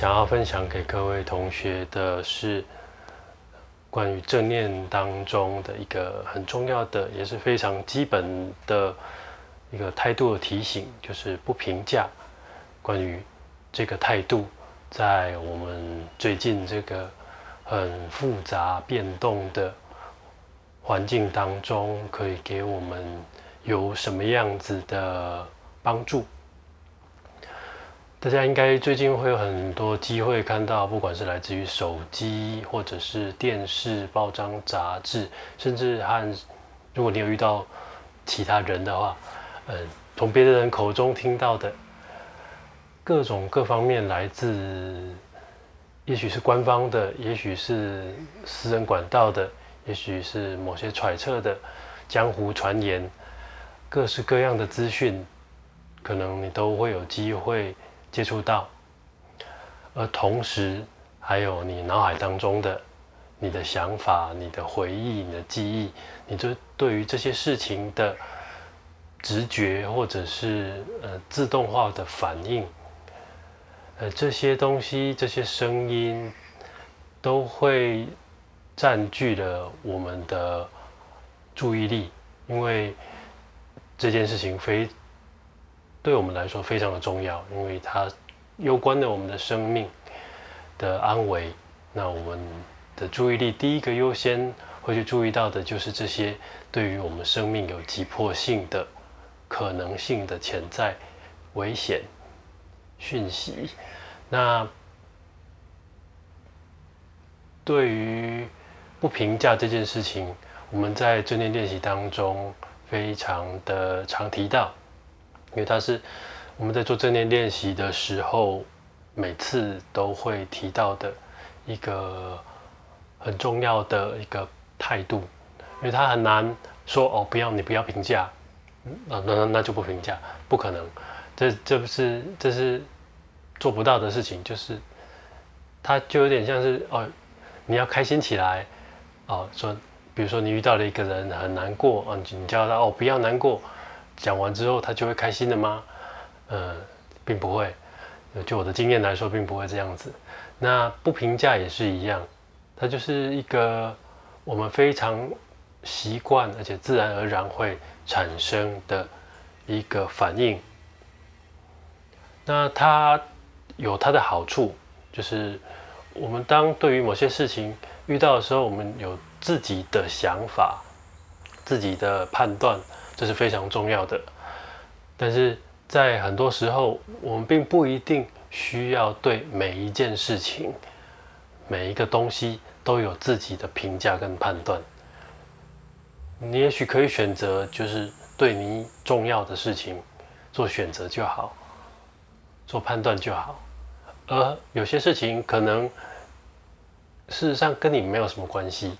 想要分享给各位同学的是关于正念当中的一个很重要的，也是非常基本的一个态度的提醒，就是不评价。关于这个态度，在我们最近这个很复杂变动的环境当中，可以给我们有什么样子的帮助？大家应该最近会有很多机会看到，不管是来自于手机，或者是电视、报章、杂志，甚至和如果你有遇到其他人的话，嗯，从别的人口中听到的各种各方面来自，也许是官方的，也许是私人管道的，也许是某些揣测的江湖传言，各式各样的资讯，可能你都会有机会。接触到，而同时还有你脑海当中的你的想法、你的回忆、你的记忆，你就对于这些事情的直觉或者是呃自动化的反应，呃这些东西、这些声音都会占据了我们的注意力，因为这件事情非。对我们来说非常的重要，因为它攸关了我们的生命的安危。那我们的注意力第一个优先会去注意到的就是这些对于我们生命有急迫性的可能性的潜在危险讯息。那对于不评价这件事情，我们在正念练习当中非常的常提到。因为它是我们在做正念练习的时候，每次都会提到的一个很重要的一个态度，因为它很难说哦，不要你不要评价，那那那就不评价，不可能，这这不是这是做不到的事情，就是它就有点像是哦，你要开心起来。哦，说比如说你遇到了一个人很难过啊，你叫他哦不要难过。讲完之后，他就会开心的吗？呃，并不会。就我的经验来说，并不会这样子。那不评价也是一样，它就是一个我们非常习惯而且自然而然会产生的一个反应。那它有它的好处，就是我们当对于某些事情遇到的时候，我们有自己的想法、自己的判断。这是非常重要的，但是在很多时候，我们并不一定需要对每一件事情、每一个东西都有自己的评价跟判断。你也许可以选择，就是对你重要的事情做选择就好，做判断就好。而有些事情可能事实上跟你没有什么关系，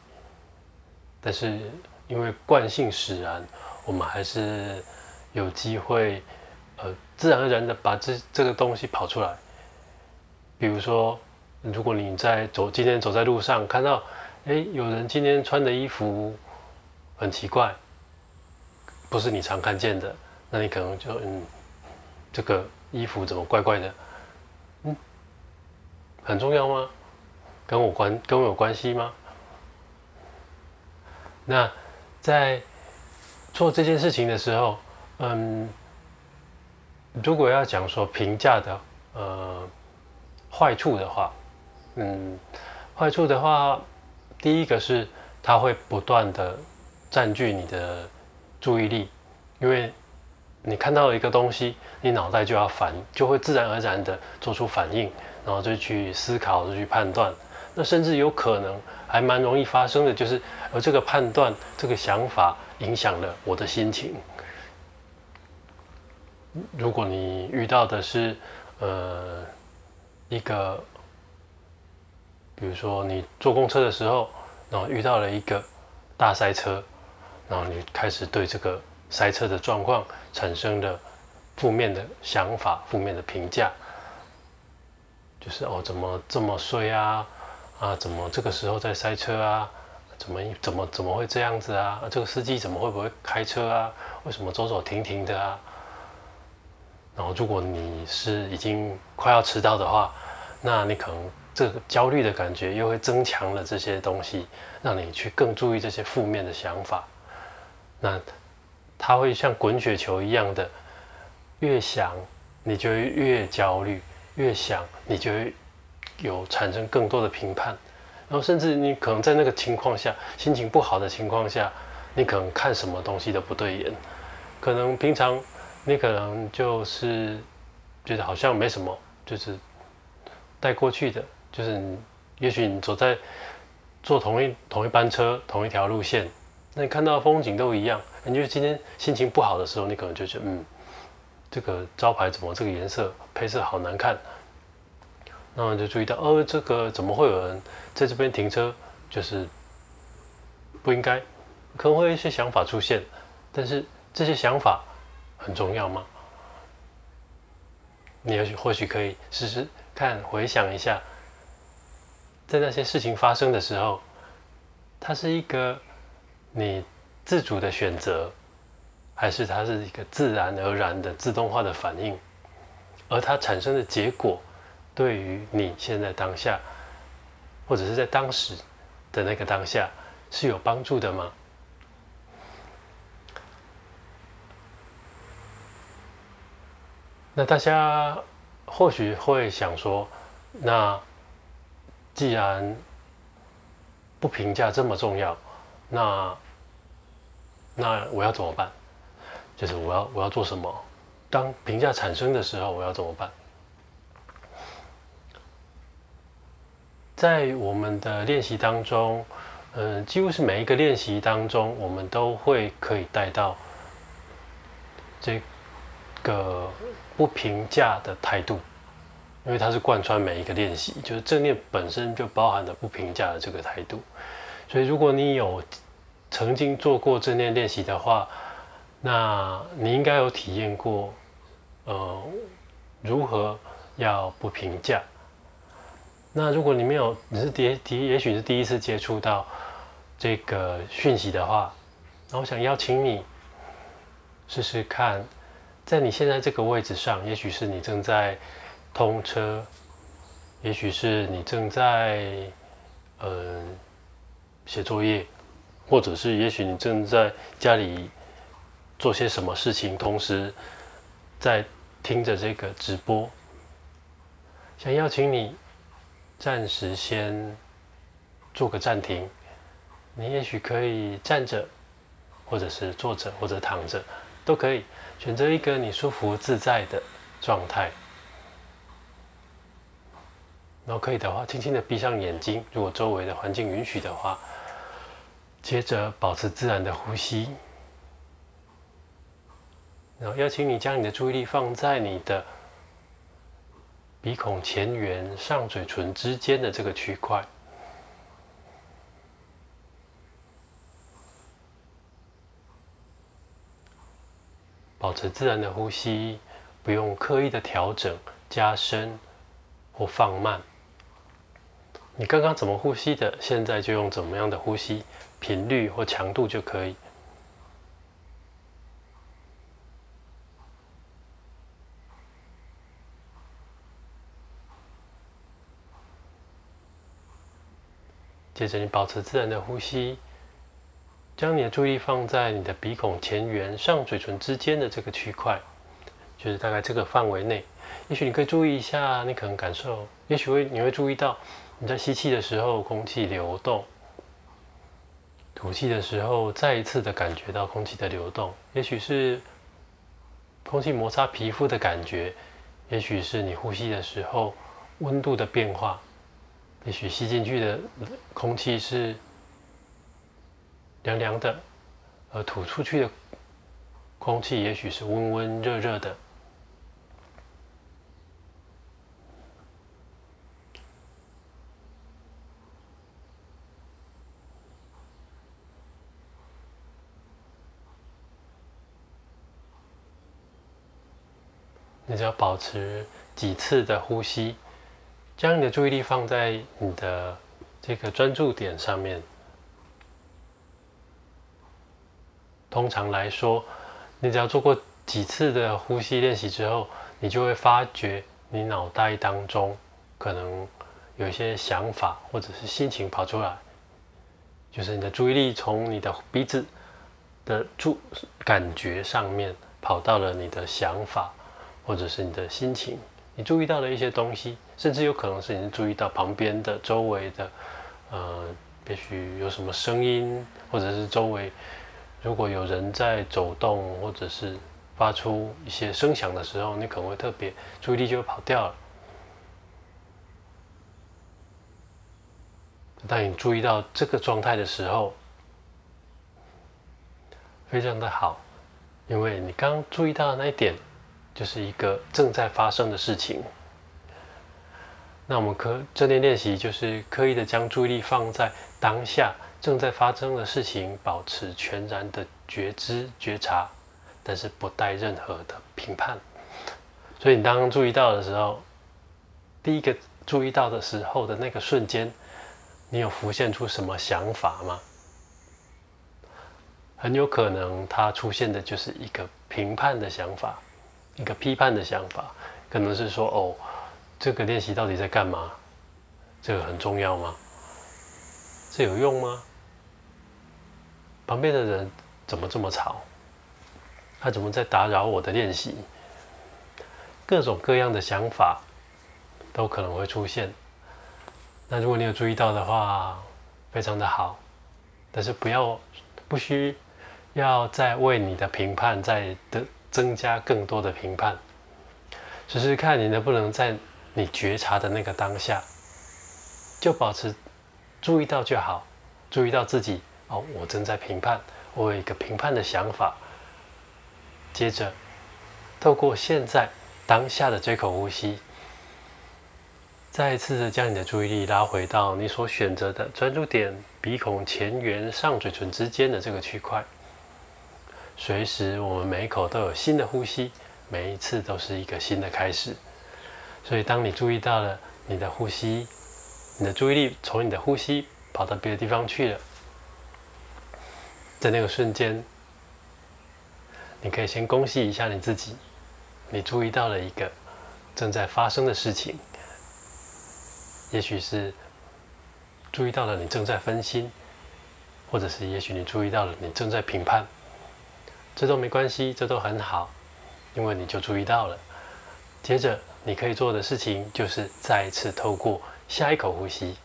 但是因为惯性使然。我们还是有机会，呃，自然而然的把这这个东西跑出来。比如说，如果你在走今天走在路上，看到，哎，有人今天穿的衣服很奇怪，不是你常看见的，那你可能就嗯，这个衣服怎么怪怪的？嗯，很重要吗？跟我关跟我有关系吗？那在。做这件事情的时候，嗯，如果要讲说评价的呃坏处的话，嗯，坏处的话，第一个是它会不断的占据你的注意力，因为你看到了一个东西，你脑袋就要反，就会自然而然的做出反应，然后就去思考，就去判断，那甚至有可能还蛮容易发生的就是，而这个判断，这个想法。影响了我的心情。如果你遇到的是，呃，一个，比如说你坐公车的时候，然后遇到了一个大塞车，然后你开始对这个塞车的状况产生了负面的想法、负面的评价，就是哦，怎么这么衰啊？啊，怎么这个时候在塞车啊？怎么怎么怎么会这样子啊？这个司机怎么会不会开车啊？为什么走走停停的啊？然后如果你是已经快要迟到的话，那你可能这个焦虑的感觉又会增强了这些东西，让你去更注意这些负面的想法。那它会像滚雪球一样的，越想你就越焦虑，越想你就会有产生更多的评判，然后甚至你可能在那个情况下，心情不好的情况下，你可能看什么东西都不对眼，可能平常你可能就是觉得好像没什么，就是带过去的，就是也许你走在坐同一同一班车同一条路线。那你看到风景都一样，你就今天心情不好的时候，你可能就觉得，嗯，这个招牌怎么这个颜色配色好难看？然后就注意到，哦，这个怎么会有人在这边停车？就是不应该，可能会有一些想法出现，但是这些想法很重要吗？你也许或许可以试试看，回想一下，在那些事情发生的时候，它是一个。你自主的选择，还是它是一个自然而然的自动化的反应，而它产生的结果，对于你现在当下，或者是在当时的那个当下是有帮助的吗？那大家或许会想说，那既然不评价这么重要。那那我要怎么办？就是我要我要做什么？当评价产生的时候，我要怎么办？在我们的练习当中，嗯，几乎是每一个练习当中，我们都会可以带到这个不评价的态度，因为它是贯穿每一个练习，就是正念本身就包含了不评价的这个态度。所以，如果你有曾经做过正念练习的话，那你应该有体验过，呃，如何要不评价。那如果你没有，你是第第，也许是第一次接触到这个讯息的话，那我想邀请你试试看，在你现在这个位置上，也许是你正在通车，也许是你正在，嗯。写作业，或者是也许你正在家里做些什么事情，同时在听着这个直播。想邀请你暂时先做个暂停，你也许可以站着，或者是坐着，或者躺着，都可以选择一个你舒服自在的状态。然后可以的话，轻轻的闭上眼睛，如果周围的环境允许的话。接着保持自然的呼吸，然后邀请你将你的注意力放在你的鼻孔前缘、上嘴唇之间的这个区块，保持自然的呼吸，不用刻意的调整、加深或放慢。你刚刚怎么呼吸的，现在就用怎么样的呼吸。频率或强度就可以。接着，你保持自然的呼吸，将你的注意放在你的鼻孔前缘、上嘴唇之间的这个区块，就是大概这个范围内。也许你可以注意一下，你可能感受，也许会你会注意到你在吸气的时候，空气流动。吐气的时候，再一次的感觉到空气的流动，也许是空气摩擦皮肤的感觉，也许是你呼吸的时候温度的变化，也许吸进去的空气是凉凉的，而吐出去的空气也许是温温热热的。你只要保持几次的呼吸，将你的注意力放在你的这个专注点上面。通常来说，你只要做过几次的呼吸练习之后，你就会发觉你脑袋当中可能有一些想法或者是心情跑出来，就是你的注意力从你的鼻子的注感觉上面跑到了你的想法，或者是你的心情，你注意到了一些东西，甚至有可能是你注意到旁边的、周围的，呃，也许有什么声音，或者是周围如果有人在走动，或者是发出一些声响的时候，你可能会特别注意力就会跑掉了。当你注意到这个状态的时候，非常的好，因为你刚注意到那一点，就是一个正在发生的事情。那我们可正念练习就是刻意的将注意力放在当下正在发生的事情，保持全然的觉知觉察，但是不带任何的评判。所以你当注意到的时候，第一个注意到的时候的那个瞬间。你有浮现出什么想法吗？很有可能它出现的就是一个评判的想法，一个批判的想法，可能是说：“哦，这个练习到底在干嘛？这个很重要吗？这有用吗？旁边的人怎么这么吵？他怎么在打扰我的练习？”各种各样的想法都可能会出现。那如果你有注意到的话，非常的好，但是不要不需要再为你的评判再的增加更多的评判，只是看你能不能在你觉察的那个当下，就保持注意到就好，注意到自己哦，我正在评判，我有一个评判的想法，接着透过现在当下的这口呼吸。再一次的将你的注意力拉回到你所选择的专注点——鼻孔前缘上嘴唇之间的这个区块。随时，我们每一口都有新的呼吸，每一次都是一个新的开始。所以，当你注意到了你的呼吸，你的注意力从你的呼吸跑到别的地方去了，在那个瞬间，你可以先恭喜一下你自己，你注意到了一个正在发生的事情。也许是注意到了你正在分心，或者是也许你注意到了你正在评判，这都没关系，这都很好，因为你就注意到了。接着你可以做的事情就是再一次透过下一口呼吸，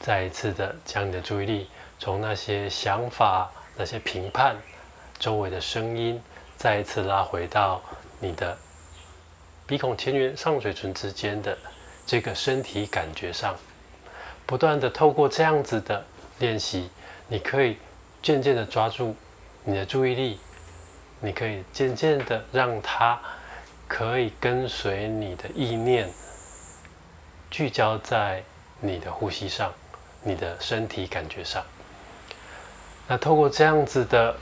再一次的将你的注意力从那些想法、那些评判、周围的声音，再一次拉回到你的鼻孔前缘上嘴唇之间的。这个身体感觉上，不断的透过这样子的练习，你可以渐渐的抓住你的注意力，你可以渐渐的让它可以跟随你的意念，聚焦在你的呼吸上，你的身体感觉上。那透过这样子的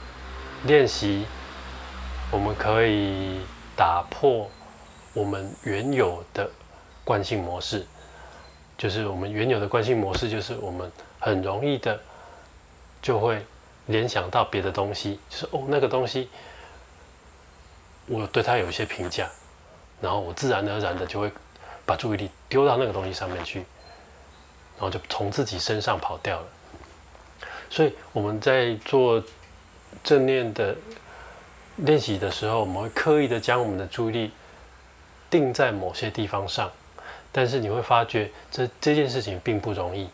练习，我们可以打破我们原有的。惯性模式就是我们原有的惯性模式，就是我们很容易的就会联想到别的东西，就是哦那个东西，我对他有一些评价，然后我自然而然的就会把注意力丢到那个东西上面去，然后就从自己身上跑掉了。所以我们在做正念的练习的时候，我们会刻意的将我们的注意力定在某些地方上。但是你会发觉，这这件事情并不容易。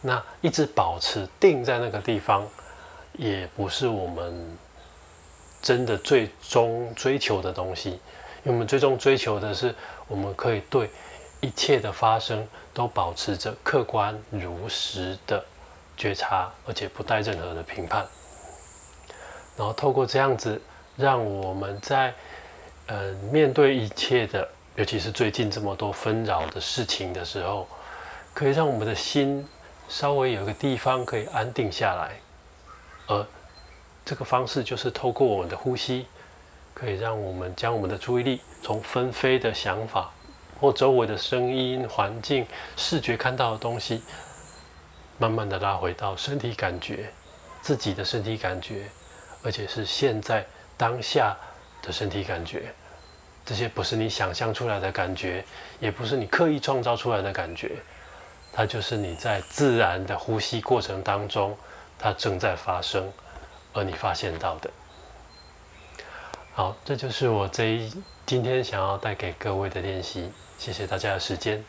那一直保持定在那个地方，也不是我们真的最终追求的东西。因为我们最终追求的是，我们可以对一切的发生都保持着客观如实的觉察，而且不带任何的评判。然后透过这样子，让我们在呃面对一切的。尤其是最近这么多纷扰的事情的时候，可以让我们的心稍微有一个地方可以安定下来，而这个方式就是透过我们的呼吸，可以让我们将我们的注意力从纷飞的想法或周围的声音、环境、视觉看到的东西，慢慢的拉回到身体感觉，自己的身体感觉，而且是现在当下的身体感觉。这些不是你想象出来的感觉，也不是你刻意创造出来的感觉，它就是你在自然的呼吸过程当中，它正在发生，而你发现到的。好，这就是我这一今天想要带给各位的练习。谢谢大家的时间。